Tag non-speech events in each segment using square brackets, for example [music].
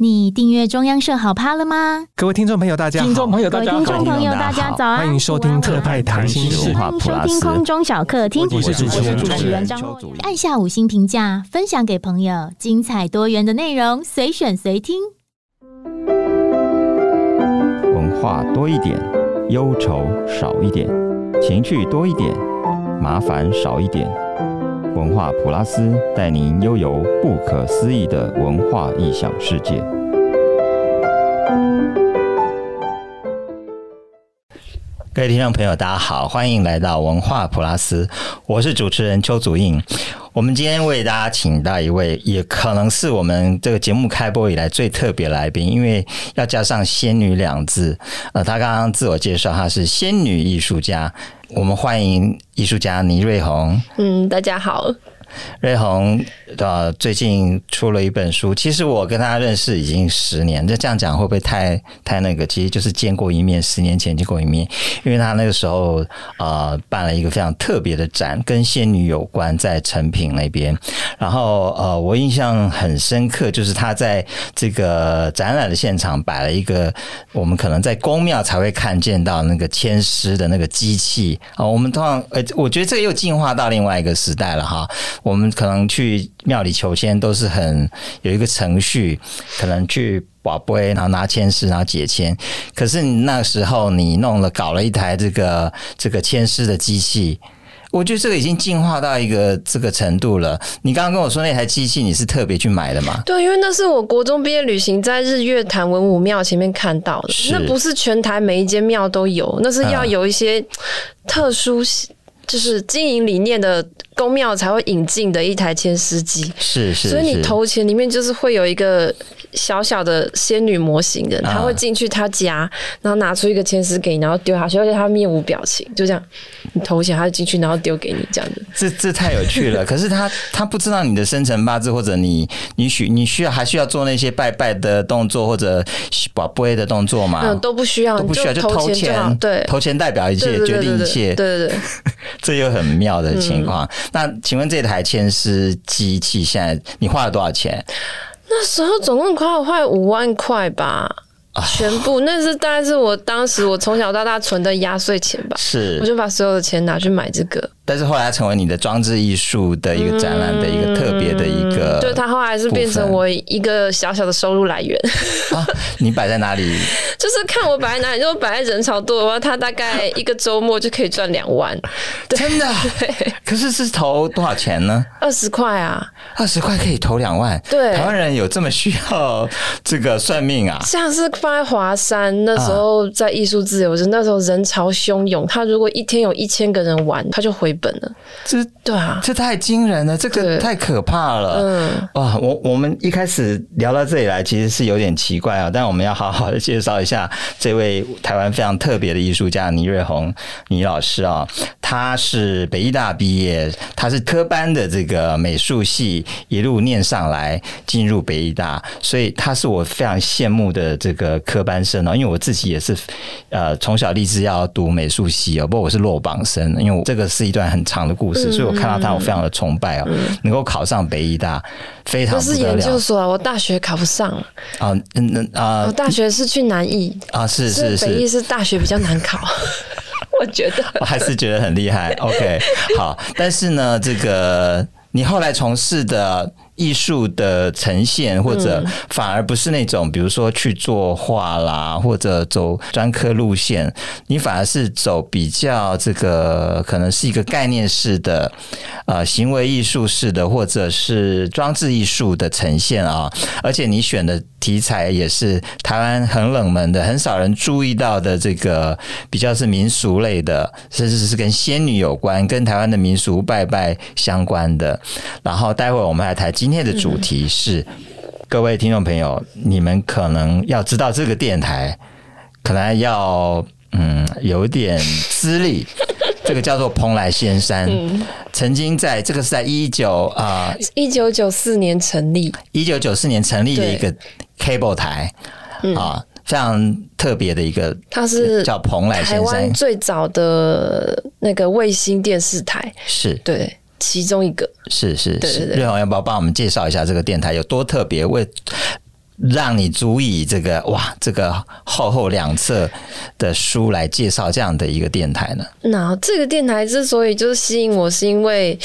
你订阅中央社好 POD 了吗？各位听众朋友，大家好！听众朋友，大家好！听众朋友，大家早安！欢迎收听特派谈心事，欢迎收听空中小客厅。我是主持人，主持人张若昀。按下五星评价，分享给朋友，精彩多元的内容，随选随听。文化多一点，忧愁少一点，情趣多一点，麻烦少一点。文化普拉斯带您悠游不可思议的文化异想世界。各位听众朋友，大家好，欢迎来到文化普拉斯，我是主持人邱祖印。我们今天为大家请到一位，也可能是我们这个节目开播以来最特别来宾，因为要加上“仙女”两字。呃，他刚刚自我介绍，他是仙女艺术家。我们欢迎艺术家倪瑞红。嗯，大家好。瑞红呃，最近出了一本书。其实我跟他认识已经十年，这这样讲会不会太太那个？其实就是见过一面，十年前见过一面。因为他那个时候呃办了一个非常特别的展，跟仙女有关，在成品那边。然后呃，我印象很深刻，就是他在这个展览的现场摆了一个我们可能在宫庙才会看见到那个签诗的那个机器啊。我们通常呃，我觉得这又进化到另外一个时代了哈。我们可能去庙里求签都是很有一个程序，可能去跋杯，然后拿签诗，然后解签。可是你那时候你弄了搞了一台这个这个签诗的机器，我觉得这个已经进化到一个这个程度了。你刚刚跟我说那台机器你是特别去买的吗？对，因为那是我国中毕业旅行在日月潭文武庙前面看到的，那不是全台每一间庙都有，那是要有一些特殊。就是经营理念的宫庙才会引进的一台签诗机，是是，所以你投钱里面就是会有一个小小的仙女模型的，他会进去他家，然后拿出一个签诗给你，然后丢下去，而且他面无表情，就这样，你投钱他就进去，然后丢给你这样子。这这太有趣了，[laughs] 可是他他不知道你的生辰八字，或者你你需你需要还需要做那些拜拜的动作或者宝贝的动作吗？嗯，都不需要，都不需要，就投钱，对，投钱代表一切，决定一切，对对对。[laughs] 这又很妙的情况。嗯、那请问这台牵丝机器现在你花了多少钱？那时候总共花了快五万块吧。全部，那是大概是我当时我从小到大存的压岁钱吧。是，我就把所有的钱拿去买这个。但是后来成为你的装置艺术的一个展览的一个特别的一个，就它后来是变成我一个小小的收入来源。啊，你摆在哪里？[laughs] 就是看我摆在哪里，如果摆在人潮多的话，它大概一个周末就可以赚两万。[laughs] 真的？对。可是是投多少钱呢？二十块啊！二十块可以投两万。对。台湾人有这么需要这个算命啊？像是放在华山那时候在艺术自由日，那时候人潮汹涌，他如果一天有一千个人玩，他就回。本了，这对啊，这太惊人了，这个太可怕了。嗯，哇，我我们一开始聊到这里来，其实是有点奇怪啊。但我们要好好的介绍一下这位台湾非常特别的艺术家倪瑞红倪老师啊。他是北艺大毕业，他是科班的这个美术系一路念上来，进入北艺大，所以他是我非常羡慕的这个科班生哦。因为我自己也是呃从小立志要读美术系哦，不过我是落榜生，因为我这个是一段。很长的故事，所以我看到他，我非常的崇拜啊！能够考上北医大，非常不是研究所啊，我大学考不上啊。嗯啊，我大学是去南艺啊，是是是，北艺是大学比较难考，[laughs] 我觉得我还是觉得很厉害。OK，好，但是呢，这个你后来从事的。艺术的呈现，或者反而不是那种，比如说去作画啦，或者走专科路线，你反而是走比较这个，可能是一个概念式的，呃，行为艺术式的，或者是装置艺术的呈现啊。而且你选的题材也是台湾很冷门的，很少人注意到的，这个比较是民俗类的，甚至是跟仙女有关，跟台湾的民俗拜拜相关的。然后待会我们来谈今天的主题是，各位听众朋友，你们可能要知道这个电台，可能要嗯有点资历。这个叫做蓬莱仙山，曾经在这个是在一九啊一九九四年成立，一九九四年成立的一个 cable 台啊，非常特别的一个，它是叫蓬莱仙山。最早的那个卫星电视台，是。对。其中一个。是是是，瑞红要不要帮我们介绍一下这个电台有多特别？为让你足以这个哇，这个厚厚两册的书来介绍这样的一个电台呢？那这个电台之所以就是吸引我，是因为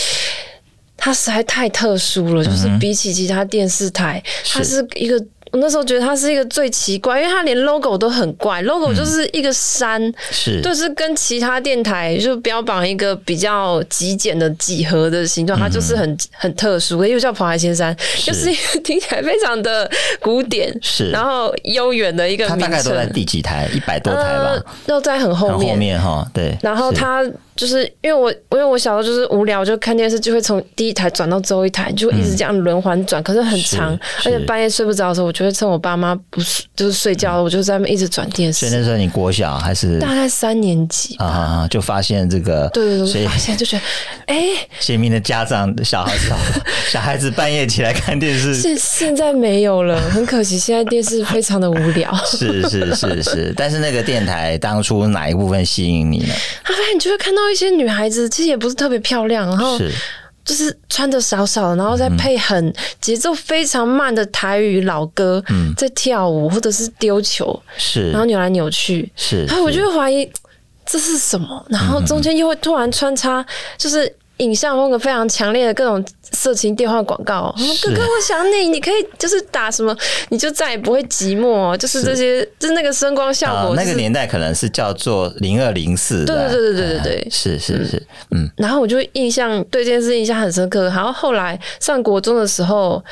它实在太特殊了，就是比起其他电视台，它是一个。我那时候觉得它是一个最奇怪，因为它连 logo 都很怪，logo 就是一个山，嗯、是，就是跟其他电台就标榜一个比较极简的几何的形状，它就是很很特殊，又叫蓬莱仙山，是就是一个听起来非常的古典，是，然后悠远的一个名称。它大概都在第几台？一百多台吧，呃、都在很后面，很后面哈，对。然后它。就是因为我，因为我小时候就是无聊，就看电视，就会从第一台转到最后一台，就会一直这样轮环转，可是很长，而且半夜睡不着的时候，我就会趁我爸妈不是就是睡觉，我就在那边一直转电视。所以那时候你国小还是大概三年级啊，就发现这个，对对对，所以发现就觉得，哎，贤明的家长小孩子，[laughs] 小孩子半夜起来看电视，现现在没有了，很可惜，现在电视非常的无聊。是是是是，但是那个电台当初哪一部分吸引你呢？[laughs] 啊，你就会看到。一些女孩子其实也不是特别漂亮，然后就是穿的少少的，然后再配很节奏非常慢的台语老歌，在跳舞或者是丢球，是，然后扭来扭去，是，然后我就会怀疑这是什么，然后中间又会突然穿插，就是。影像风格非常强烈的各种色情电话广告，哥哥我想你，你可以就是打什么，你就再也不会寂寞，就是这些，是就是那个声光效果，那个年代可能是叫做零二零四，对对对对对对。对，是是是，嗯，然后我就印象对这件事印象很深刻，然后后来上国中的时候，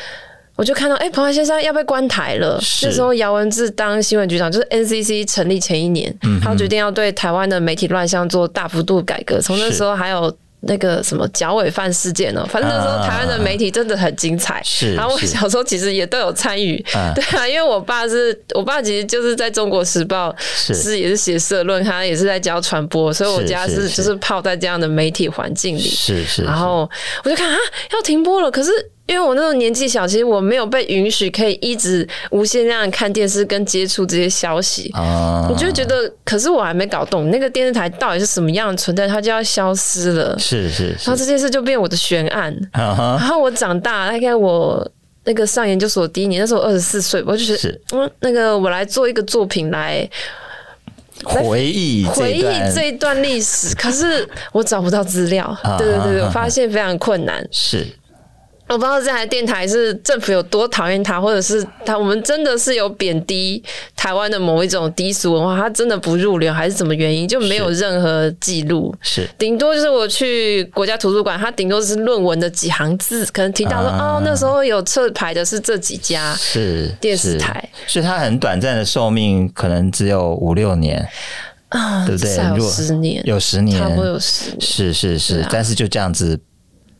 我就看到哎，蓬莱仙山要被关台了，那时候姚文智当新闻局长，就是 NCC 成立前一年，他决定要对台湾的媒体乱象做大幅度改革，从那时候还有。那个什么脚尾饭事件呢？反正那时候台湾的媒体真的很精彩。是，然后我小时候其实也都有参与。[laughs] 对啊，因为我爸是我爸，其实就是在中国时报是也是写社论，他也是在教传播，所以我家是就是泡在这样的媒体环境里。是是。然后我就看啊，要停播了，可是。因为我那种年纪小，其实我没有被允许可以一直无限这样看电视跟接触这些消息，我、uh, 就觉得，可是我还没搞懂那个电视台到底是什么样的存在，它就要消失了。是是，是，然后这件事就变我的悬案。Uh. 然后我长大，大概我那个上研究所第一年，那时候我二十四岁，我就觉得，是嗯，那个我来做一个作品来回忆回忆这一段历史，可是我找不到资料。Uh. 对对对，我发现非常困难。是。我不知道这台电台是政府有多讨厌他，或者是他我们真的是有贬低台湾的某一种低俗文化，他真的不入流，还是什么原因就没有任何记录？是。顶多就是我去国家图书馆，他顶多是论文的几行字，可能提到说、啊、哦，那时候有撤牌的是这几家是电视台，所以它很短暂的寿命，可能只有五六年啊，对不对？有十年，有十年，差不多有十年，是是是，啊、但是就这样子。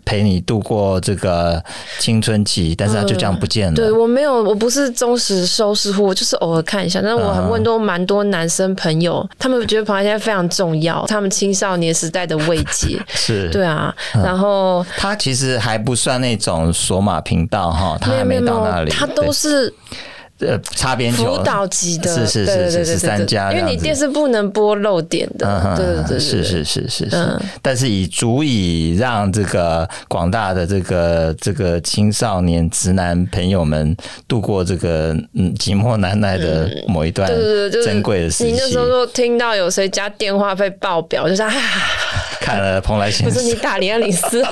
陪你度过这个青春期，但是他就这样不见了。嗯、对我没有，我不是忠实收视户，我就是偶尔看一下。但是我很问都蛮多男生朋友，他们觉得蓬莱仙山非常重要，他们青少年时代的慰藉 [laughs] 是，对啊。然后他其实还不算那种索马频道哈，他还没到那里，他都是。呃，擦边球，辅导级的，是是是是是三家，因为你电视不能播漏点的，对对对，是是是是是，但是以足以让这个广大的这个这个青少年直男朋友们度过这个嗯寂寞难耐的某一段珍贵的时期。你那时候说听到有谁家电话费爆表，就是 [laughs] 啊，看了蓬莱仙山，不是你打零二零四。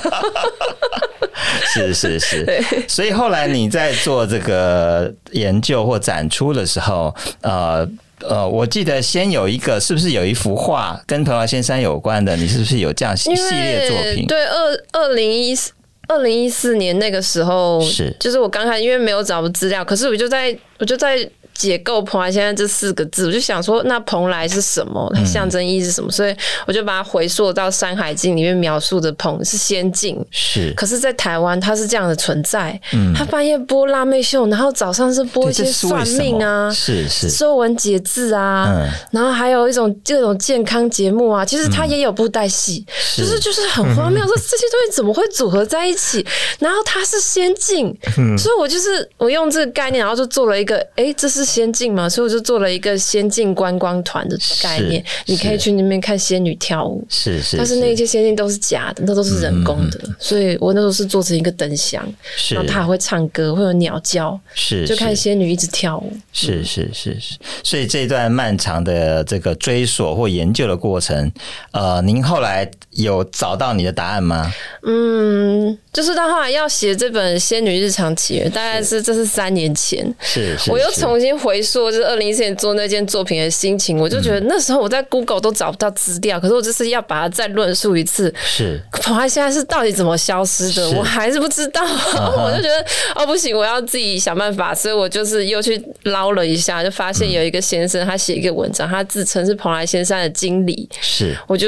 是是是，[laughs] 对。所以后来你在做这个研究或展出的时候，呃呃，我记得先有一个，是不是有一幅画跟蓬莱仙山有关的？你是不是有这样系列作品？对，二二零一四二零一四年那个时候，是就是我刚开始，因为没有找资料，可是我就在我就在。解构蓬莱仙山这四个字，我就想说，那蓬莱是什么？它象征意义是什么？嗯、所以我就把它回溯到《山海经》里面描述的蓬是仙境，是。可是，在台湾，它是这样的存在。嗯。它半夜播辣妹秀，然后早上是播一些算命啊，是是，说文解字啊，嗯。然后还有一种这种健康节目啊，其实它也有布袋戏，嗯、就是就是很荒谬，说这些东西怎么会组合在一起？然后它是仙境，嗯。所以我就是我用这个概念，然后就做了一个，哎，这是。仙境嘛，所以我就做了一个仙境观光团的概念，你可以去那边看仙女跳舞，是是，但是那些仙境都是假的，那都是人工的，所以我那时候是做成一个灯箱，然后他还会唱歌，会有鸟叫，是就看仙女一直跳舞，是是是是，所以这段漫长的这个追索或研究的过程，呃，您后来有找到你的答案吗？嗯，就是到后来要写这本《仙女日常起源》，大概是。这是三年前，是，是，我又重新回溯，就是二零一四年做那件作品的心情，我就觉得那时候我在 Google 都找不到资料，可是我就是要把它再论述一次。是，蓬莱仙山是到底怎么消失的？我还是不知道，[laughs] 我就觉得哦不行，我要自己想办法，所以我就是又去捞了一下，就发现有一个先生，他写一个文章，他自称是蓬莱仙山的经理，是，我就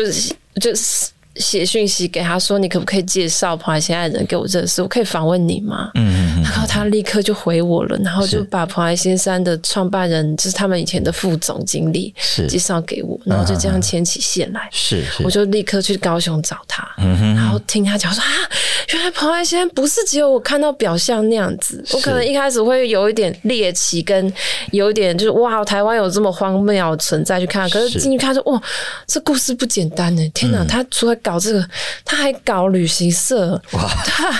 就是。写讯息给他说：“你可不可以介绍蓬莱仙山的人给我认识？我可以访问你吗？”嗯，然后他立刻就回我了，然后就把蓬莱仙山的创办人，就是他们以前的副总经理，介绍给我，然后就这样牵起线来。是，我就立刻去高雄找他，然后听他讲说：“啊，原来蓬莱仙山不是只有我看到表象那样子。我可能一开始会有一点猎奇，跟有一点就是哇，台湾有这么荒谬存在去看，可是进去看说哇，这故事不简单呢！天哪，他除了搞这个，他还搞旅行社，哇！[laughs] 他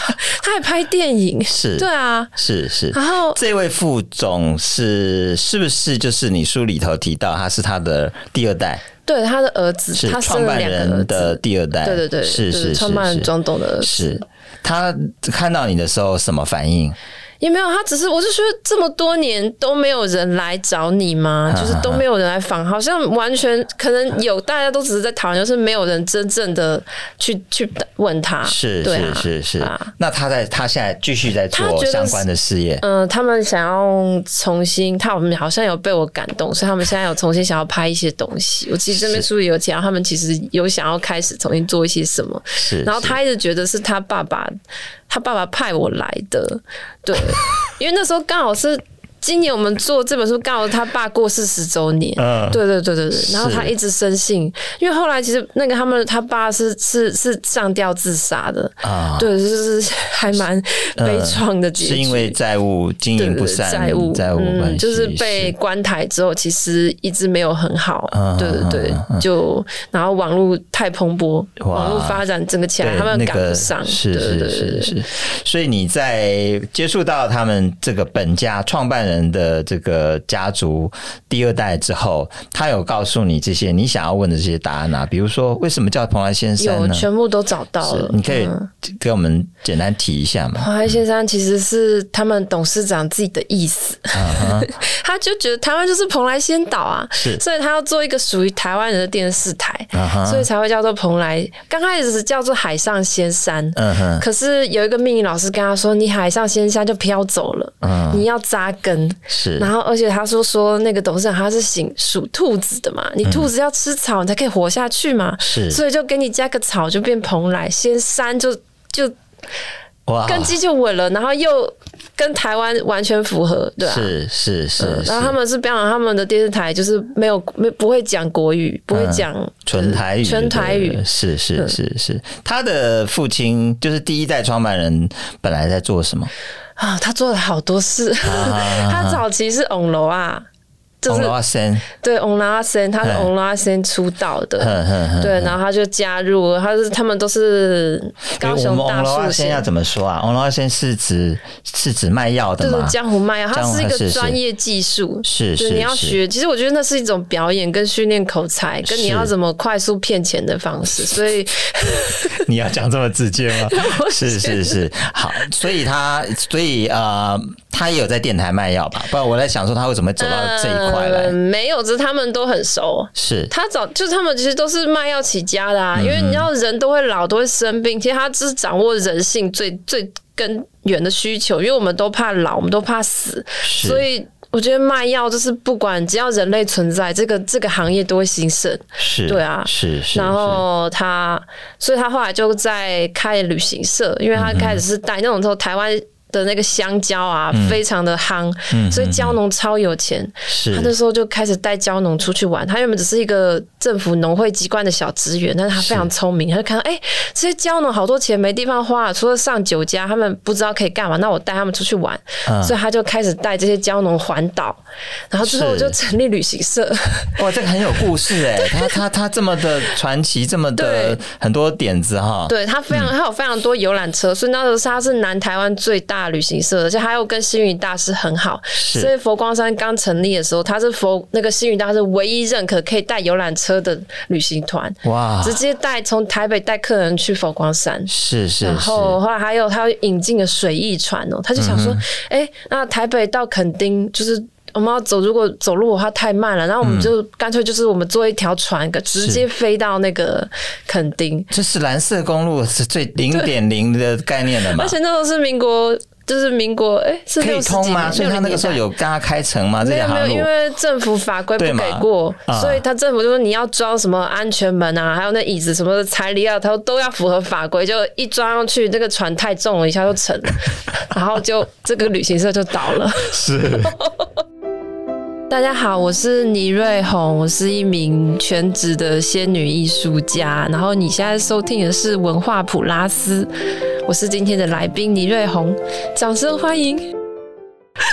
他还拍电影，是，对啊，是是。然后这位副总是是不是就是你书里头提到他是他的第二代？对，他的儿子，是创办人的第二代，对对对，是是创办人庄董的儿子。是他看到你的时候什么反应？也没有，他只是，我就觉得这么多年都没有人来找你吗？[laughs] 就是都没有人来访，好像完全可能有，大家都只是在讨论，就是没有人真正的去去问他。是，是是是。那他在他现在继续在做相关的事业。嗯，他们想要重新，他们好像有被我感动，所以他们现在有重新想要拍一些东西。我其实这边书里有讲，他们其实有想要开始重新做一些什么。是，然后他一直觉得是他爸爸。他爸爸派我来的，对，因为那时候刚好是。今年我们做这本书，刚好他爸过世十周年。嗯，对对对对对。然后他一直深信，因为后来其实那个他们他爸是是是上吊自杀的啊，对，就是还蛮悲怆的结局。是因为债务经营不善，债务债务关系，就是被关台之后，其实一直没有很好。对对对，就然后网络太蓬勃，网络发展整个起来，他们赶不上。是是是是。所以你在接触到他们这个本家创办人。人的这个家族第二代之后，他有告诉你这些你想要问的这些答案啊？比如说，为什么叫蓬莱仙山呢？有，全部都找到了。你可以给我们简单提一下吗？蓬莱仙山其实是他们董事长自己的意思，[laughs] 他就觉得台湾就是蓬莱仙岛啊，是，所以他要做一个属于台湾人的电视台，所以才会叫做蓬莱。刚开始是叫做海上仙山，嗯，可是有一个命理老师跟他说：“你海上仙山就飘走了，你要扎根。”是，然后而且他说说那个董事长他是属属兔子的嘛，你兔子要吃草，你才可以活下去嘛，是，所以就给你加个草，就变蓬莱仙山，就就哇，根基就稳了，然后又跟台湾完全符合，对吧？是是是，然后他们是标榜他们的电视台就是没有没不会讲国语，不会讲纯台语，纯台语，是是是是。他的父亲就是第一代创办人，本来在做什么？啊，他做了好多事。[laughs] 他早期是翁楼啊。就是对，翁拉森，他是翁拉森出道的，对，然后他就加入，他是他们都是高雄大树先要怎么说啊？翁拉森是指是指卖药的吗？江湖卖药，它是一个专业技术，是是你要学。其实我觉得那是一种表演跟训练口才，跟你要怎么快速骗钱的方式。所以 [laughs] 你要讲这么直接吗？[laughs] 是是是，好，所以他所以呃，他也有在电台卖药吧？不然我在想说他为什么走到这一块。嗯，没有，只是他们都很熟。是他早就是他们其实都是卖药起家的啊，嗯、因为你知道人都会老，都会生病。其实他只是掌握人性最最根源的需求，因为我们都怕老，我们都怕死，所以我觉得卖药就是不管只要人类存在，这个这个行业都会兴盛。是，对啊，是是。然后他，所以他后来就在开旅行社，因为他开始是带那种时候台湾。的那个香蕉啊，嗯、非常的夯，嗯、所以蕉农超有钱。是，他那时候就开始带蕉农出去玩。他原本只是一个政府农会机关的小职员，但是他非常聪明，他就看到哎、欸，这些蕉农好多钱没地方花，除了上酒家，他们不知道可以干嘛，那我带他们出去玩。嗯、所以他就开始带这些蕉农环岛，然后之后我就成立旅行社。[laughs] 哇，这个很有故事哎，[laughs] 他他他这么的传奇，这么的很多点子哈。对，他非常，他有非常多游览车，所以那时候他是南台湾最大旅行社，而且他又跟星云大师很好。所以佛光山刚成立的时候，他是佛那个星云大师唯一认可可以带游览车的旅行团。哇！直接带从台北带客人去佛光山。是是。然后后来还有他引进了水翼船哦，他就想说，哎、那台北到垦丁就是。我们要走，如果走路的话太慢了，然后我们就干脆就是我们坐一条船，嗯、直接飞到那个垦丁。这是蓝色公路是最零点零的概念了嘛？而且那都是民国，就是民国，哎、欸，是可以通吗？所以他那个时候有跟他开城吗？这条路？没有，因为政府法规不给过，所以他政府就说你要装什么安全门啊，还有那椅子什么的材料，他都要符合法规。就一装上去，那个船太重了，一下就沉了，[laughs] 然后就这个旅行社就倒了。是。大家好，我是倪瑞红，我是一名全职的仙女艺术家。然后你现在收听的是文化普拉斯，我是今天的来宾倪瑞红，掌声欢迎。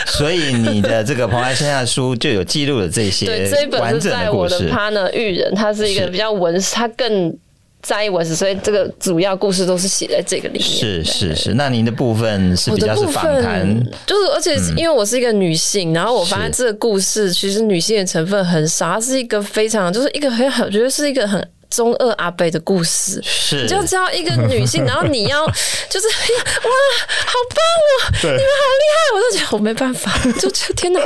所以你的这个蓬莱生下书就有记录了这些 [laughs] 对，这一本是在我的 partner 育人，他是一个比较文，他更。在意文史，所以这个主要故事都是写在这个里面。是是是，那您的部分是比较是访谈，就是而且因为我是一个女性，嗯、然后我发现这个故事其实女性的成分很少，它是一个非常就是一个很很，我觉得是一个很。中二阿伯的故事，是你就知道一个女性，[laughs] 然后你要就是哇，好棒哦，对你们好厉害，我就觉得我没办法，[laughs] 就觉得天哪，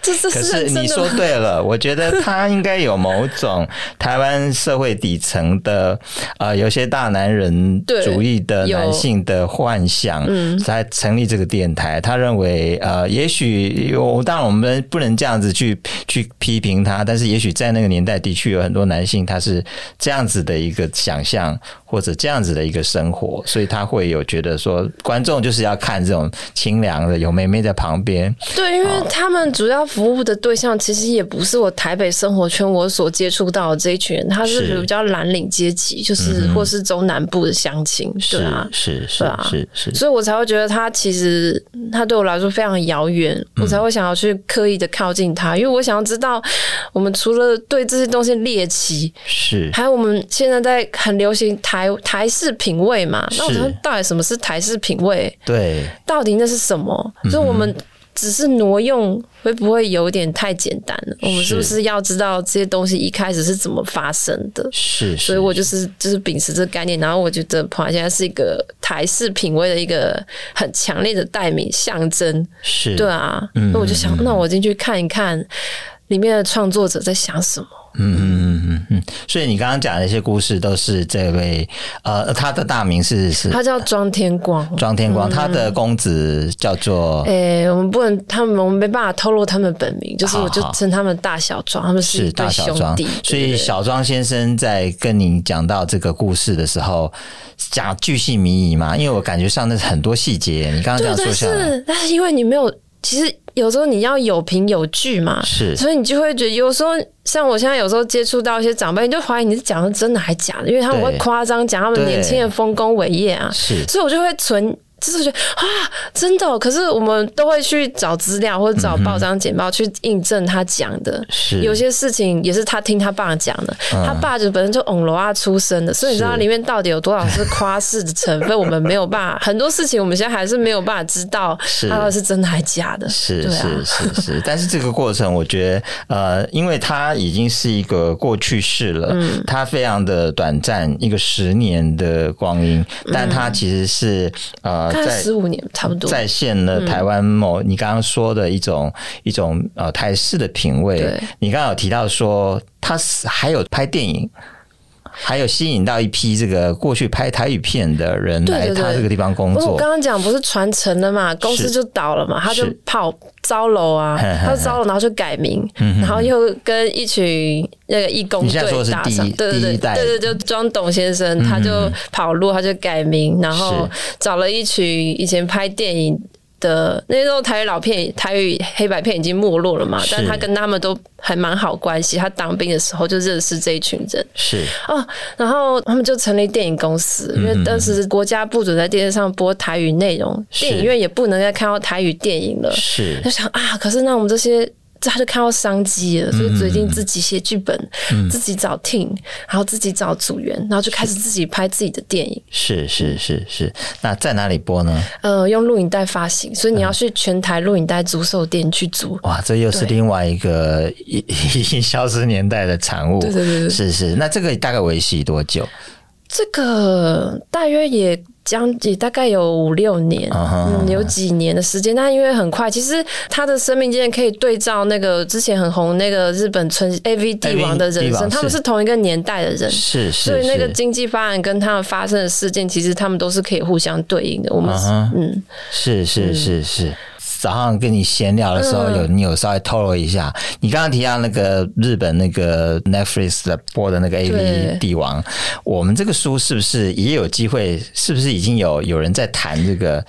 这这是认真的。可是你说对了，[laughs] 我觉得他应该有某种台湾社会底层的呃，有些大男人主义的男性的幻想，嗯，才成立这个电台。他认为呃，也许有，当然我们不能这样子去去批评他，但是也许在那个年代的确有很多男性他是。这样子的一个想象，或者这样子的一个生活，所以他会有觉得说，观众就是要看这种清凉的，有妹妹在旁边。对，因为他们主要服务的对象其实也不是我台北生活圈我所接触到的这一群人，他是比较蓝领阶级，就是或是中南部的乡亲，是啊，是是啊，是是，所以我才会觉得他其实他对我来说非常遥远，我才会想要去刻意的靠近他，因为我想要知道，我们除了对这些东西猎奇，是。还有。我们现在在很流行台台式品味嘛？那我说到底什么是台式品味？对，到底那是什么？所以我们只是挪用，会不会有点太简单了？我们是不是要知道这些东西一开始是怎么发生的？是，所以我就是就是秉持这个概念，然后我觉得蓬莱现在是一个台式品味的一个很强烈的代名象征。是，对啊，那我就想，那我进去看一看里面的创作者在想什么。嗯嗯嗯嗯嗯，所以你刚刚讲的一些故事都是这位呃，他的大名是是，他叫庄天光，庄天光，他的公子叫做，哎、欸，我们不能，他们我们没办法透露他们本名，就是我就称他们大小庄，他们是大小庄。弟。所以小庄先生在跟你讲到这个故事的时候，讲巨细靡遗嘛，因为我感觉上那是很多细节，你刚刚这样说下来，是，但是因为你没有，其实。有时候你要有凭有据嘛，是，所以你就会觉得有时候像我现在有时候接触到一些长辈，你就怀疑你是讲的真的还假的，因为他们会夸张讲他们年轻的丰功伟业啊，是，所以我就会存。就是觉得啊，真的，可是我们都会去找资料或者找报章简报去印证他讲的。是有些事情也是他听他爸讲的，嗯、他爸就本身就翁罗啊出身的，所以你知道里面到底有多少是夸饰的成分，我们没有办法。很多事情我们现在还是没有办法知道，他到底是真的还是假的。是是是是，[laughs] 但是这个过程，我觉得呃，因为他已经是一个过去式了，嗯，他非常的短暂，一个十年的光阴，但他其实是呃。在十五年差不多再现了台湾某你刚刚说的一种、嗯、一种呃台式的品味。你刚刚有提到说，他还有拍电影。还有吸引到一批这个过去拍台语片的人来他这个地方工作。我刚刚讲不是传承了嘛，公司就倒了嘛，他就跑招楼啊，他招楼然后就改名，然后又跟一群那个义工队打上，对对对对对，就庄董先生他就跑路，他就改名，然后找了一群以前拍电影的那时候台语老片、台语黑白片已经没落了嘛，但他跟他们都还蛮好关系。他当兵的时候就认识这一群人，是。哦，然后他们就成立电影公司，因为当时国家不准在电视上播台语内容，电影院也不能再看到台语电影了，是。就想啊，可是那我们这些。他就看到商机了，所以决定自己写剧本，嗯、自己找 team，然后自己找组员，然后就开始自己拍自己的电影。是是是是，那在哪里播呢？呃，用录影带发行，所以你要去全台录影带租售店去租。哇，这又是另外一个已已经消失年代的产物。对对对，是是。那这个大概维系多久？这个大约也。将也大概有五六年，uh huh. 嗯，有几年的时间，但因为很快，其实他的生命经验可以对照那个之前很红那个日本村 AV 帝王的人生，他们是同一个年代的人，是是，所以那个经济发展跟他们发生的事件，其实他们都是可以互相对应的。我们、uh huh. 嗯，是是是是。早上跟你闲聊的时候，有你有稍微透露一下，你刚刚提到那个日本那个 Netflix 的播的那个 AV 帝王，我们这个书是不是也有机会？是不是已经有有人在谈这个？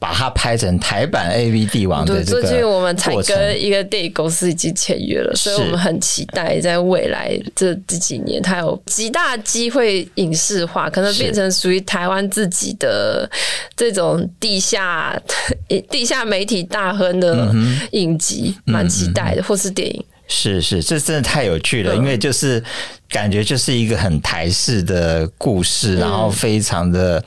把它拍成台版 AV 帝王的这个过程。最近我们才跟一个电影公司已经签约了，所以我们很期待在未来这这几年，它有极大机会影视化，可能变成属于台湾自己的这种地下地下媒体大亨的影集，蛮期待的，或是电影。是是，这真的太有趣了，因为就是。感觉就是一个很台式的故事，然后非常的，嗯、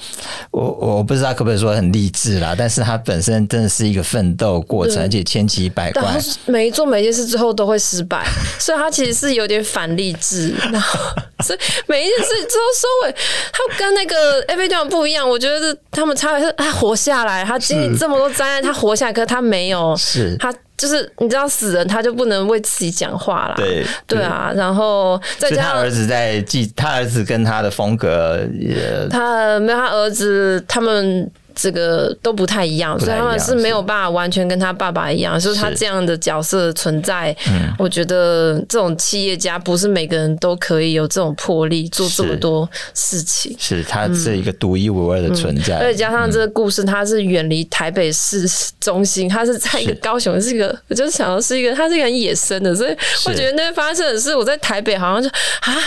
我我不知道可不可以说很励志啦，但是它本身真的是一个奋斗过程，而且千奇百怪。每一做每一件事之后都会失败，[laughs] 所以它其实是有点反励志。然后，所以每一件事之后收尾，他跟那个 AV 帝王不一样。我觉得是他们差别是，他活下来，他经历这么多灾难，他活下来，可是他没有，是他。就是你知道死人他就不能为自己讲话啦，对对啊，然后再加上他儿子在记，他儿子跟他的风格也，他没有他儿子他们。这个都不太一样，所以他们是没有办法完全跟他爸爸一样，是就是他这样的角色存在。嗯，我觉得这种企业家不是每个人都可以有这种魄力做这么多事情。是，是他是一个独一无二的存在，而且加上这个故事，他是远离台北市中心，他是在一个高雄，是一个，我就想到是一个，他是一个很野生的，所以我觉得那边发生的事，我在台北好像就啊，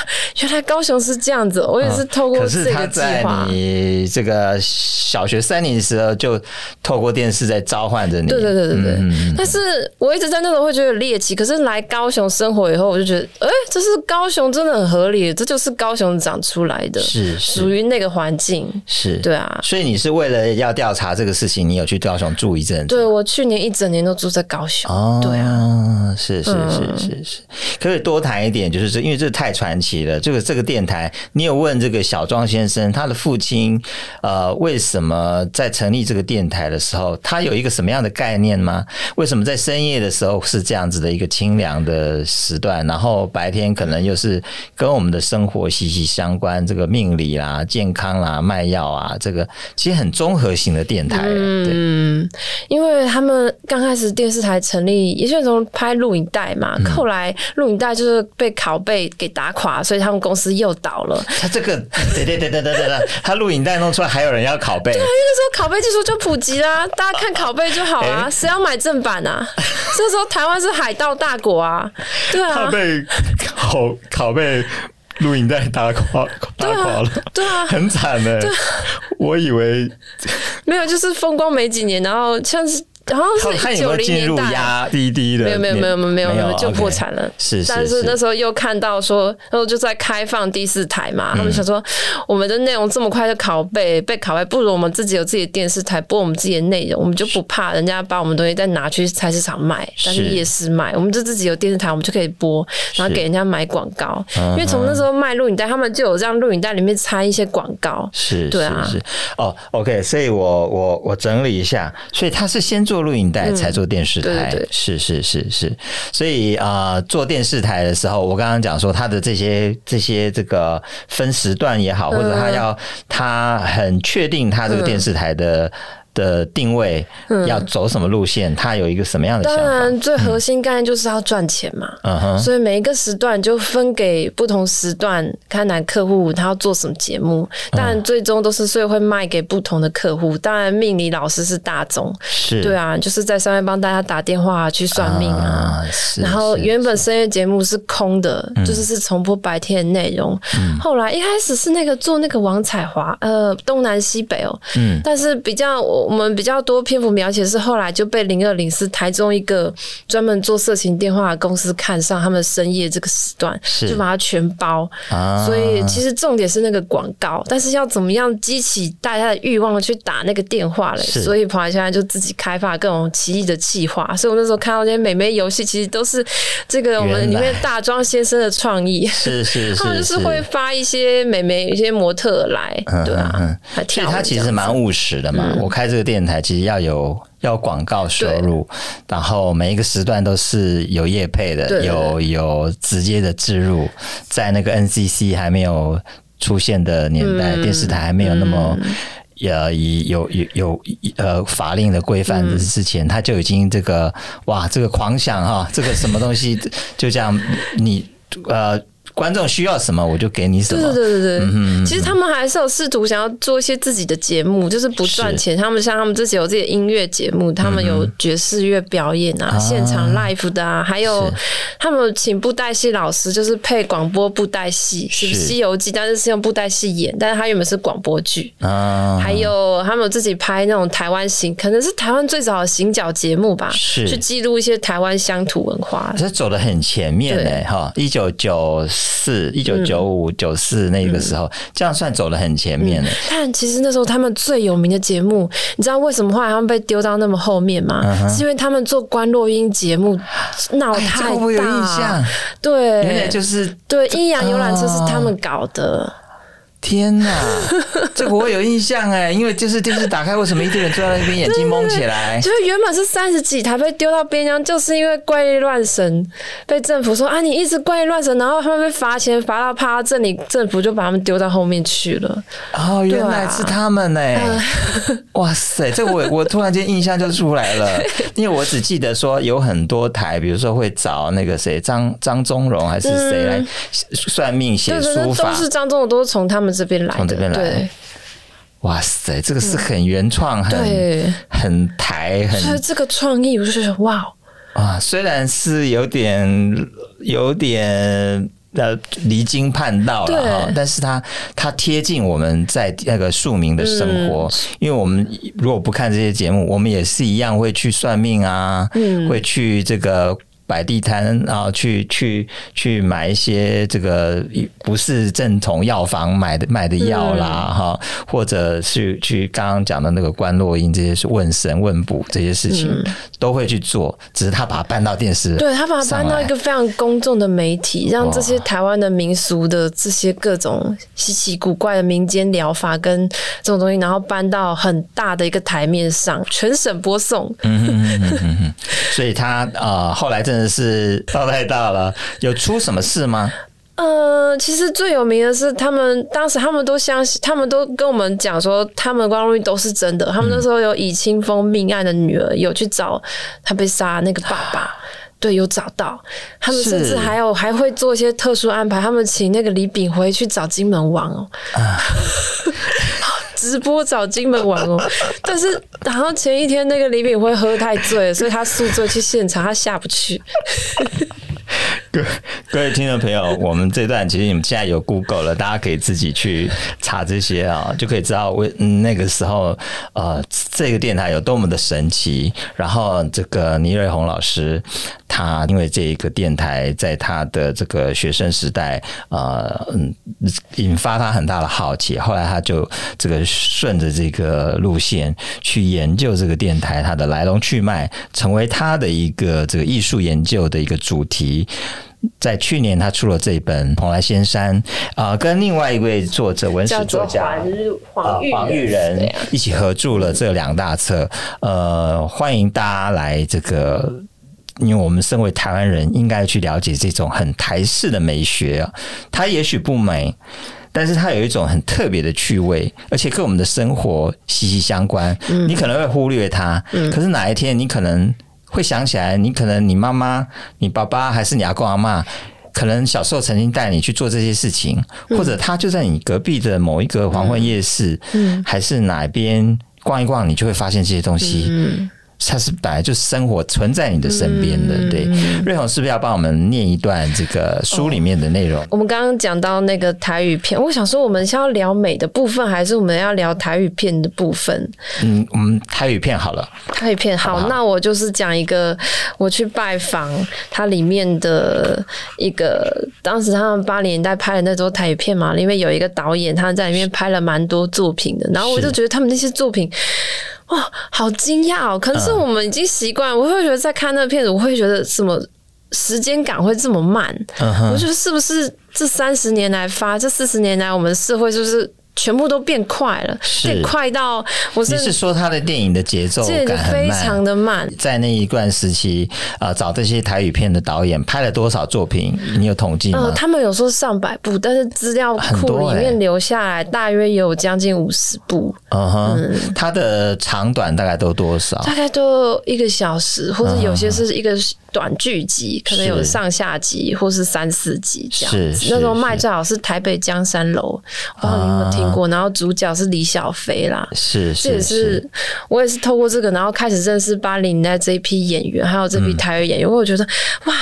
原来高雄是这样子。我也是透过这个计划，你这个小学三。三年的时候就透过电视在召唤着你，对对对对对。嗯、但是我一直在那时候会觉得猎奇，可是来高雄生活以后，我就觉得，哎、欸，这是高雄真的很合理，这就是高雄长出来的，是属于那个环境，是对啊。所以你是为了要调查这个事情，你有去高雄住一阵子？对，我去年一整年都住在高雄。哦，对啊，是是是是是，可以多谈一点，就是这，因为这太传奇了。这个这个电台，你有问这个小庄先生，他的父亲呃，为什么？在成立这个电台的时候，他有一个什么样的概念吗？为什么在深夜的时候是这样子的一个清凉的时段，然后白天可能又是跟我们的生活息息相关，这个命理啦、健康啦、卖药啊，这个其实很综合型的电台。嗯，因为他们刚开始电视台成立，也就是从拍录影带嘛，嗯、后来录影带就是被拷贝给打垮，所以他们公司又倒了。他这个，对对对对对对，他录影带弄出来还有人要拷贝。拷贝技术就普及啦，[laughs] 大家看拷贝就好啊，谁、欸、要买正版啊？[laughs] 这时候台湾是海盗大国啊，对啊，被拷拷贝录影带打垮，打垮了，对啊，很惨呢。对我以为没有，就是风光没几年，然后像是。然后是九零年代，压滴滴的，没有没有没有没有没有就破产了。是，但是那时候又看到说，然后就在开放第四台嘛，他们想说我们的内容这么快就拷贝被拷贝，不如我们自己有自己的电视台播我们自己的内容，我们就不怕人家把我们东西再拿去菜市场卖，但是夜市卖，我们就自己有电视台，我们就可以播，然后给人家买广告。因为从那时候卖录影带，他们就有让录影带里面插一些广告。是，对啊，是哦，OK，所以我我我整理一下，所以他是先做。做录影带才做电视台，嗯、对对是是是是，所以啊、呃，做电视台的时候，我刚刚讲说他的这些这些这个分时段也好，或者他要他很确定他这个电视台的。的定位，嗯、要走什么路线，他有一个什么样的想法？当然，最核心概念就是要赚钱嘛。嗯哼，所以每一个时段就分给不同时段，看哪客户他要做什么节目。当然，最终都是所以会卖给不同的客户。当然，命理老师是大宗，是对啊，就是在上面帮大家打电话去算命啊。啊然后原本深夜节目是空的，就是是重播白天的内容。嗯、后来一开始是那个做那个王彩华，呃，东南西北哦。嗯。但是比较我们比较多篇幅描写是后来就被零二零四台中一个专门做色情电话的公司看上，他们深夜这个时段就把它全包。啊。所以其实重点是那个广告，但是要怎么样激起大家的欲望去打那个电话嘞？所以跑来现在就自己开发各种奇异的计划。所以我那时候看到那些美眉游戏，其实都是这个我们里面大庄先生的创意。是是 [laughs] 是，他们就是会发一些美眉、一些模特来，对啊。他其实蛮务实的嘛。我开这个电台，其实要有要广告收入，然后每一个时段都是有业配的，有有直接的置入。在那个 NCC 还没有出现的年代，电视台还没有那么呃以有有有呃法令的规范的之前，他就已经这个哇，这个狂想哈，这个什么东西就这样你呃。观众需要什么，我就给你什么。对对对对对，嗯、其实他们还是有试图想要做一些自己的节目，就是不赚钱。他们像他们自己有自己的音乐节目，他们有爵士乐表演啊，嗯、现场 live 的啊，还有他们请布袋戏老师，就是配广播布袋戏，是《西游记》，但是是用布袋戏演，但是他原本是广播剧啊。还有他们有自己拍那种台湾行，可能是台湾最早的行脚节目吧，是去记录一些台湾乡土文化。这走的很前面嘞，哈对！一九九。四一九九五九四那个时候，嗯、这样算走了很前面了。但其实那时候他们最有名的节目，你知道为什么后来他们被丢到那么后面吗？嗯、是因为他们做关洛音节目闹太大。对，原来就是对阴阳游览车是他们搞的。天呐，[laughs] 这个我有印象哎，因为就是电视打开，为什么一堆人坐在那边眼睛蒙起来？[laughs] 就是原本是三十几台被丢到边疆，就是因为怪力乱神被政府说啊，你一直怪力乱神，然后他们被罚钱罚到趴到这里，政府就把他们丢到后面去了。哦，原来是他们哎！啊、[laughs] 哇塞，这我我突然间印象就出来了，因为我只记得说有很多台，比如说会找那个谁张张宗荣还是谁来算命写书法，都是张宗荣，都是从他们。这边来，从这边来，对。哇塞，这个是很原创，很很台，很。所以这个创意，我就觉得哇。啊，虽然是有点有点呃离经叛道了哈，但是它它贴近我们在那个庶民的生活，嗯、因为我们如果不看这些节目，我们也是一样会去算命啊，嗯、会去这个。摆地摊，然后去去去买一些这个不是正统药房买的卖的药啦，哈、嗯，或者是去刚刚讲的那个观落音这些是问神问卜这些事情、嗯、都会去做，只是他把它搬到电视，对他把它搬到一个非常公众的媒体，让这些台湾的民俗的这些各种稀奇古怪的民间疗法跟这种东西，然后搬到很大的一个台面上，全省播送。嗯嗯嗯嗯，所以他呃后来真的。真的是闹太大了，有出什么事吗？呃，其实最有名的是，他们当时他们都相信，他们都跟我们讲说，他们关录音都是真的。他们那时候有以清风命案的女儿有去找他被杀那个爸爸，对，有找到。他们甚至还有还会做一些特殊安排，他们请那个李炳辉去找金门王哦。啊 [laughs] 直播找金门玩哦，[laughs] 但是然后前一天那个李炳辉喝太醉了，所以他宿醉去现场，他下不去。各 [laughs] 各位听众朋友，我们这段其实你们现在有 Google 了，大家可以自己去查这些啊，就可以知道为那个时候呃这个电台有多么的神奇。然后这个倪瑞红老师，他因为这一个电台在他的这个学生时代呃嗯引发他很大的好奇，后来他就这个顺着这个路线去研究这个电台它的来龙去脉，成为他的一个这个艺术研究的一个主题。在去年，他出了这本《蓬莱仙山》啊、呃，跟另外一位作者文史作家黄黄玉仁一起合著了这两大册。呃，欢迎大家来这个，因为我们身为台湾人，应该去了解这种很台式的美学啊。它也许不美，但是它有一种很特别的趣味，而且跟我们的生活息息相关。嗯、你可能会忽略它，嗯、可是哪一天你可能会想起来，你可能你妈妈、你爸爸还是你阿公阿妈，可能小时候曾经带你去做这些事情，嗯、或者他就在你隔壁的某一个黄昏夜市，嗯，还是哪边逛一逛，你就会发现这些东西。嗯它是本来就生活存在你的身边的，嗯、对。瑞红是不是要帮我们念一段这个书里面的内容？哦、我们刚刚讲到那个台语片，我想说，我们是要聊美的部分，还是我们要聊台语片的部分？嗯，我们台语片好了。台语片好，好好，那我就是讲一个我去拜访它里面的一个，当时他们八零年代拍的那种台语片嘛，里面有一个导演，他在里面拍了蛮多作品的，然后我就觉得他们那些作品。哇，好惊讶哦！可是我们已经习惯，嗯、我会觉得在看那个片子，我会觉得什么时间感会这么慢？嗯、我觉得是不是这三十年来发，这四十年来我们的社会就是？全部都变快了，是变快到我是。你是说他的电影的节奏感非常的慢？在那一段时期啊、呃，找这些台语片的导演拍了多少作品？你有统计吗？呃，他们有说上百部，但是资料库里面留下来大约有将近五十部。嗯哼，嗯，他的长短大概都多少？大概都一个小时，或者有些是一个。短剧集可能有上下集，或是三四集这样子。那时候卖最好是台北江山楼，不知道你有没有听过？然后主角是李小飞啦，是是这也是我也是透过这个，然后开始认识八零年代这一批演员，还有这批台语演员，我觉得哇。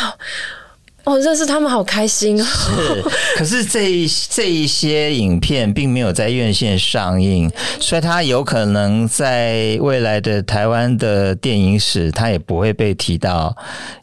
哦，认识他们好开心哦！是，可是这一这一些影片并没有在院线上映，所以它有可能在未来的台湾的电影史，它也不会被提到，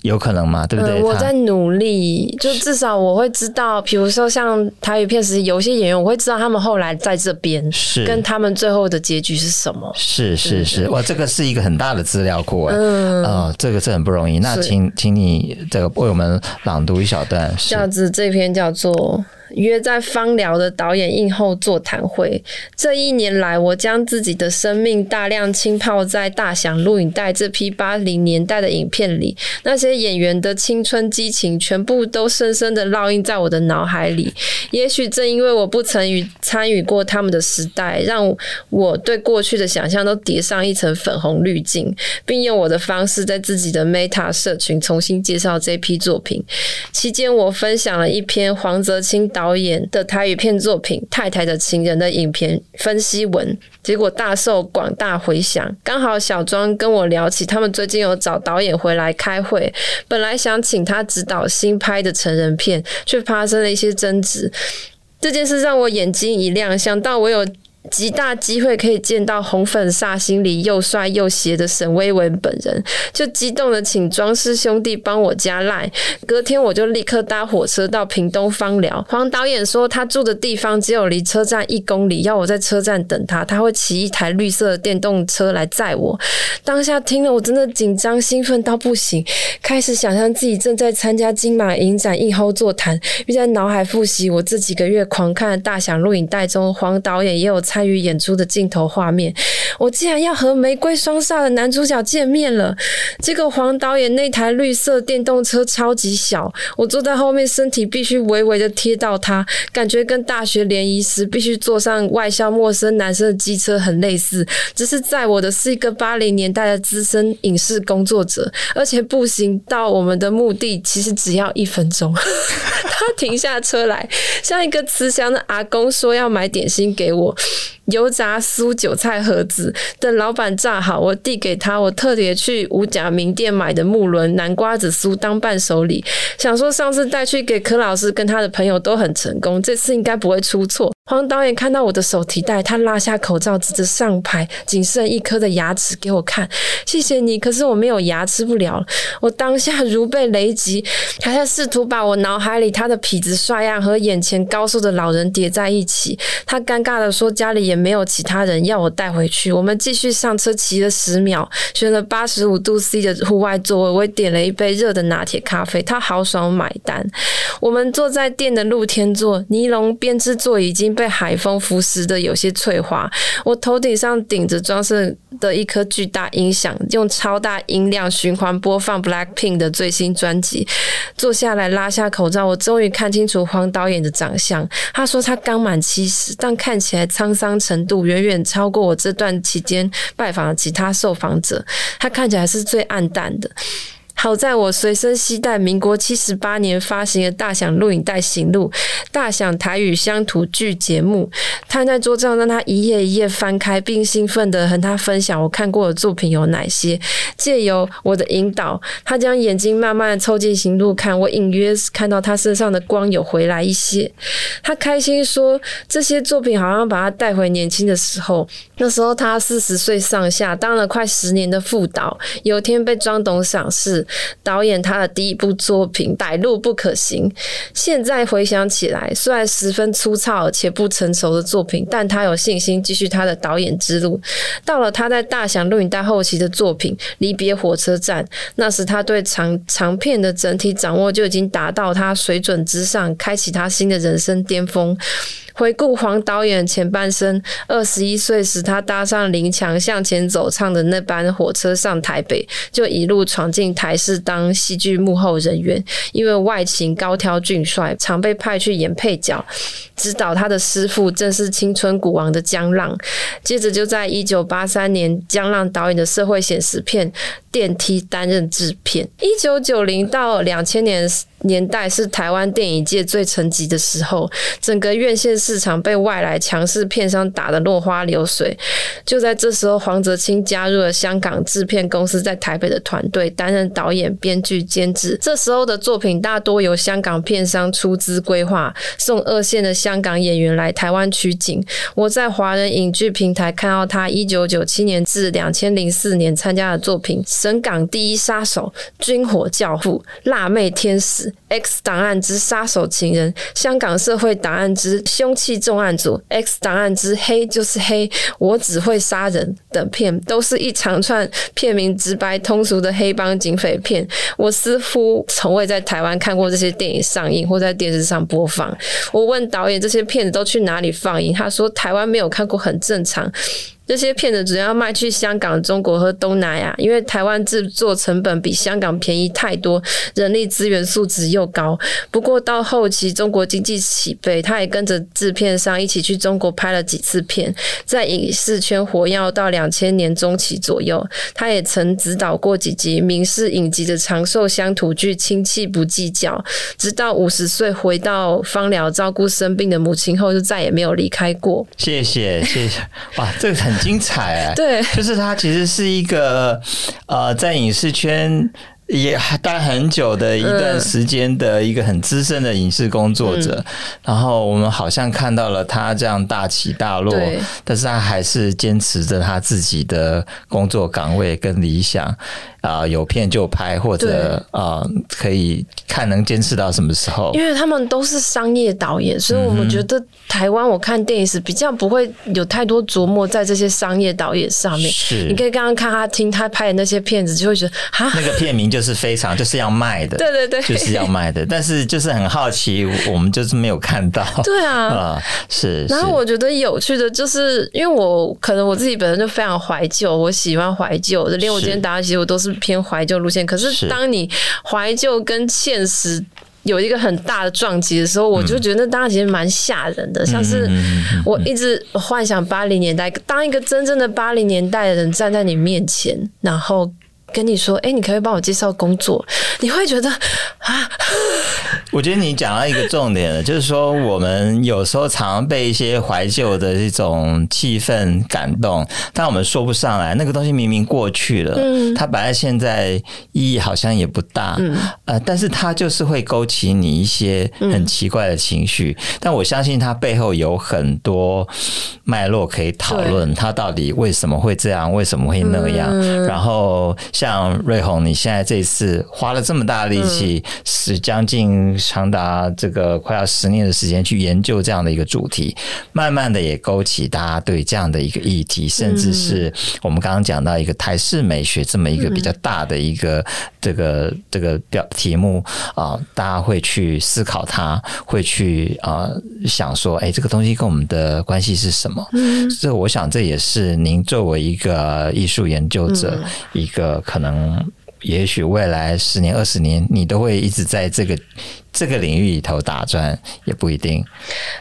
有可能嘛？对不对？嗯、我在努力，就至少我会知道，比如说像台语片时，有些演员我会知道他们后来在这边是跟他们最后的结局是什么？是是是，哇，这个是一个很大的资料库啊！嗯、哦，这个是很不容易。那请请你这个为我们朗读。读一小段，叫做这篇叫做。约在芳疗的导演映后座谈会。这一年来，我将自己的生命大量浸泡在大响录影带这批八零年代的影片里，那些演员的青春激情，全部都深深的烙印在我的脑海里。也许正因为我不曾与参与过他们的时代，让我对过去的想象都叠上一层粉红滤镜，并用我的方式在自己的 Meta 社群重新介绍这批作品。期间，我分享了一篇黄泽清导导演的台语片作品《太太的情人》的影片分析文，结果大受广大回响。刚好小庄跟我聊起，他们最近有找导演回来开会，本来想请他指导新拍的成人片，却发生了一些争执。这件事让我眼睛一亮，想到我有。极大机会可以见到红粉煞星里又帅又邪的沈威文本人，就激动的请庄师兄弟帮我加赖。隔天我就立刻搭火车到屏东方聊。黄导演说他住的地方只有离车站一公里，要我在车站等他，他会骑一台绿色的电动车来载我。当下听了我真的紧张兴奋到不行，开始想象自己正在参加金马影展映后座谈，并在脑海复习我这几个月狂看的大响录影带中，黄导演也有。参与演出的镜头画面，我竟然要和玫瑰双煞的男主角见面了。结果黄导演那台绿色电动车超级小，我坐在后面，身体必须微微的贴到他，感觉跟大学联谊时必须坐上外校陌生男生的机车很类似。只是在我的是一个八零年代的资深影视工作者，而且步行到我们的目的其实只要一分钟。[laughs] 他停下车来，像一个慈祥的阿公说要买点心给我。油炸酥、韭菜盒子，等老板炸好，我递给他。我特别去五甲名店买的木轮南瓜子酥当伴手礼，想说上次带去给柯老师跟他的朋友都很成功，这次应该不会出错。黄导演看到我的手提袋，他拉下口罩，指着上排仅剩一颗的牙齿给我看。谢谢你，可是我没有牙，吃不了。我当下如被雷击，还在试图把我脑海里他的痞子帅样和眼前高瘦的老人叠在一起。他尴尬地说：“家里也没有其他人要我带回去。”我们继续上车，骑了十秒，选了八十五度 C 的户外座位。我点了一杯热的拿铁咖啡，他豪爽买单。我们坐在店的露天座，尼龙编织座已经被。海风腐蚀的有些脆化。我头顶上顶着装饰的一颗巨大音响，用超大音量循环播放 Blackpink 的最新专辑。坐下来拉下口罩，我终于看清楚黄导演的长相。他说他刚满七十，但看起来沧桑程度远远超过我这段期间拜访的其他受访者。他看起来是最暗淡的。好在我随身携带民国七十八年发行的大响录影带行录《大响台语乡土剧节目》，摊在桌上，让他一页一页翻开，并兴奋地和他分享我看过的作品有哪些。借由我的引导，他将眼睛慢慢地凑近行录看，我隐约看到他身上的光有回来一些。他开心说：“这些作品好像把他带回年轻的时候。那时候他四十岁上下，当了快十年的副导，有天被庄董赏识。”导演他的第一部作品《歹路不可行》，现在回想起来，虽然十分粗糙且不成熟的作品，但他有信心继续他的导演之路。到了他在大响录影带后期的作品《离别火车站》，那时他对长长片的整体掌握就已经达到他水准之上，开启他新的人生巅峰。回顾黄导演前半生，二十一岁时，他搭上林强向前走唱的那班火车上台北，就一路闯进台视当戏剧幕后人员。因为外形高挑俊帅，常被派去演配角。指导他的师傅正是青春股王的姜浪。接着就在一九八三年，姜浪导演的社会写实片《电梯》担任制片。一九九零到两千年。年代是台湾电影界最沉寂的时候，整个院线市场被外来强势片商打得落花流水。就在这时候，黄泽清加入了香港制片公司在台北的团队，担任导演、编剧、监制。这时候的作品大多由香港片商出资规划，送二线的香港演员来台湾取景。我在华人影剧平台看到他一九九七年至两千零四年参加的作品《神港第一杀手》《军火教父》《辣妹天使》。X 档案之杀手情人，香港社会档案之凶器重案组，X 档案之黑就是黑，我只会杀人等片，都是一长串片名直白通俗的黑帮警匪片。我似乎从未在台湾看过这些电影上映或在电视上播放。我问导演这些片子都去哪里放映，他说台湾没有看过，很正常。这些片子主要卖去香港、中国和东南亚，因为台湾制作成本比香港便宜太多，人力资源素质又高。不过到后期中国经济起飞，他也跟着制片商一起去中国拍了几次片，在影视圈活跃到两千年中期左右。他也曾指导过几集民视影集的长寿乡土剧《亲戚不计较》，直到五十岁回到枋寮照顾生病的母亲后，就再也没有离开过。谢谢谢谢，哇，这个很。精彩哎、欸，[laughs] 对，就是他其实是一个呃，在影视圈也待很久的一段时间的一个很资深的影视工作者，嗯、然后我们好像看到了他这样大起大落，但是他还是坚持着他自己的工作岗位跟理想。啊、呃，有片就拍，或者啊、呃，可以看能坚持到什么时候？因为他们都是商业导演，所以我们觉得台湾我看电影是比较不会有太多琢磨在这些商业导演上面。是，你可以刚刚看他听他拍的那些片子，就会觉得啊，那个片名就是非常就是要卖的，[laughs] 对对对，就是要卖的。但是就是很好奇，我们就是没有看到。[laughs] 对啊，是。然后我觉得有趣的就是，因为我可能我自己本身就非常怀旧，我喜欢怀旧的，连我今天答案其实我都是。偏怀旧路线，可是当你怀旧跟现实有一个很大的撞击的时候，我就觉得那当然其实蛮吓人的。像是我一直幻想八零年代，当一个真正的八零年代的人站在你面前，然后。跟你说，哎、欸，你可以帮我介绍工作？你会觉得啊？我觉得你讲到一个重点了，就是说我们有时候常常被一些怀旧的这种气氛感动，但我们说不上来。那个东西明明过去了，嗯，它摆在现在意义好像也不大，嗯，呃，但是它就是会勾起你一些很奇怪的情绪。嗯、但我相信它背后有很多脉络可以讨论，它到底为什么会这样，为什么会那样，嗯、然后。像瑞红，你现在这次花了这么大力气，是将近长达这个快要十年的时间去研究这样的一个主题，慢慢的也勾起大家对这样的一个议题，甚至是我们刚刚讲到一个台式美学这么一个比较大的一个这个这个标题目啊，大家会去思考它，会去啊想说，哎，这个东西跟我们的关系是什么？嗯，这我想这也是您作为一个艺术研究者一个可能。也许未来十年、二十年，你都会一直在这个这个领域里头打转，也不一定。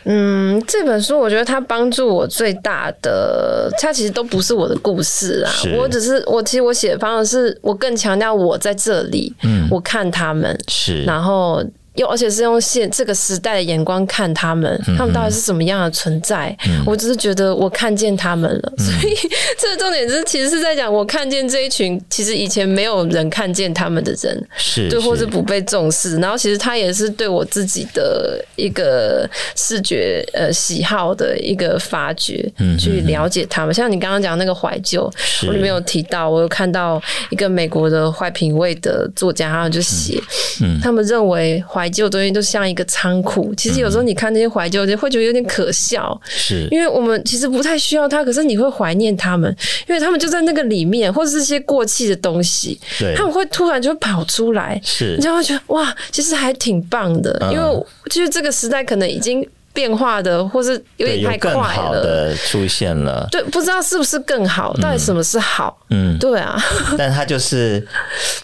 嗯，这本书我觉得它帮助我最大的，它其实都不是我的故事啊，我只是我其实我写的方式是我更强调我在这里，嗯，我看他们是，然后。又而且是用现这个时代的眼光看他们，他们到底是什么样的存在？嗯、我只是觉得我看见他们了，嗯、所以这个重点是其实是在讲我看见这一群其实以前没有人看见他们的人，是对，或是不被重视。然后其实他也是对我自己的一个视觉呃喜好的一个发掘，嗯、去了解他们。像你刚刚讲那个怀旧，我里面有提到，我有看到一个美国的坏品味的作家，他就写，嗯嗯、他们认为怀旧东西都像一个仓库，其实有时候你看那些怀旧，就会觉得有点可笑，是。因为我们其实不太需要它，可是你会怀念他们，因为他们就在那个里面，或者是一些过气的东西，对，他们会突然就会跑出来，是，你就会觉得哇，其实还挺棒的，嗯、因为就是这个时代可能已经。变化的，或是有点太快了。更好的出现了，对，不知道是不是更好？到底什么是好？嗯，对啊。[laughs] 但他就是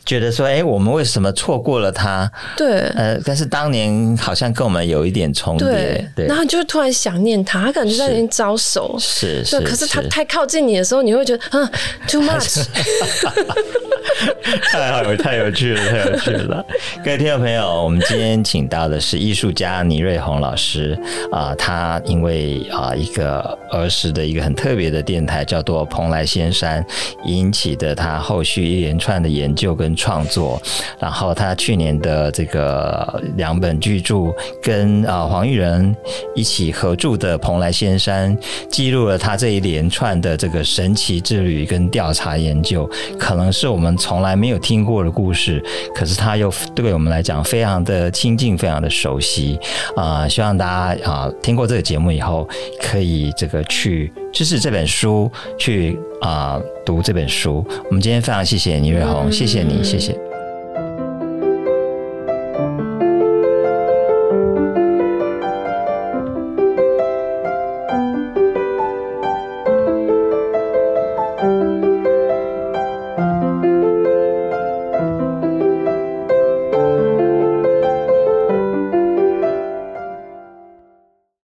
觉得说，哎、欸，我们为什么错过了他？对，呃，但是当年好像跟我们有一点重叠，对。对，然后就突然想念他，他感觉在那边招手，是是。可是他太靠近你的时候，你会觉得，嗯，too much。[laughs] [laughs] [laughs] 太好，太有趣了，太有趣了。各位听众朋友，我们今天请到的是艺术家倪瑞红老师。啊、他因为啊、一个儿时的一个很特别的电台叫做蓬莱仙山，引起的他后续一连串的研究跟创作。然后他去年的这个两本巨著，跟啊、黄玉仁一起合著的《蓬莱仙山》，记录了他这一连串的这个神奇之旅跟调查研究，可能是我们从来没有听过的故事，可是它又对我们来讲非常的亲近，非常的熟悉啊、希望大家。啊，听过这个节目以后，可以这个去支持这本书，去啊读这本书。我们今天非常谢谢倪瑞红，谢谢你，谢谢。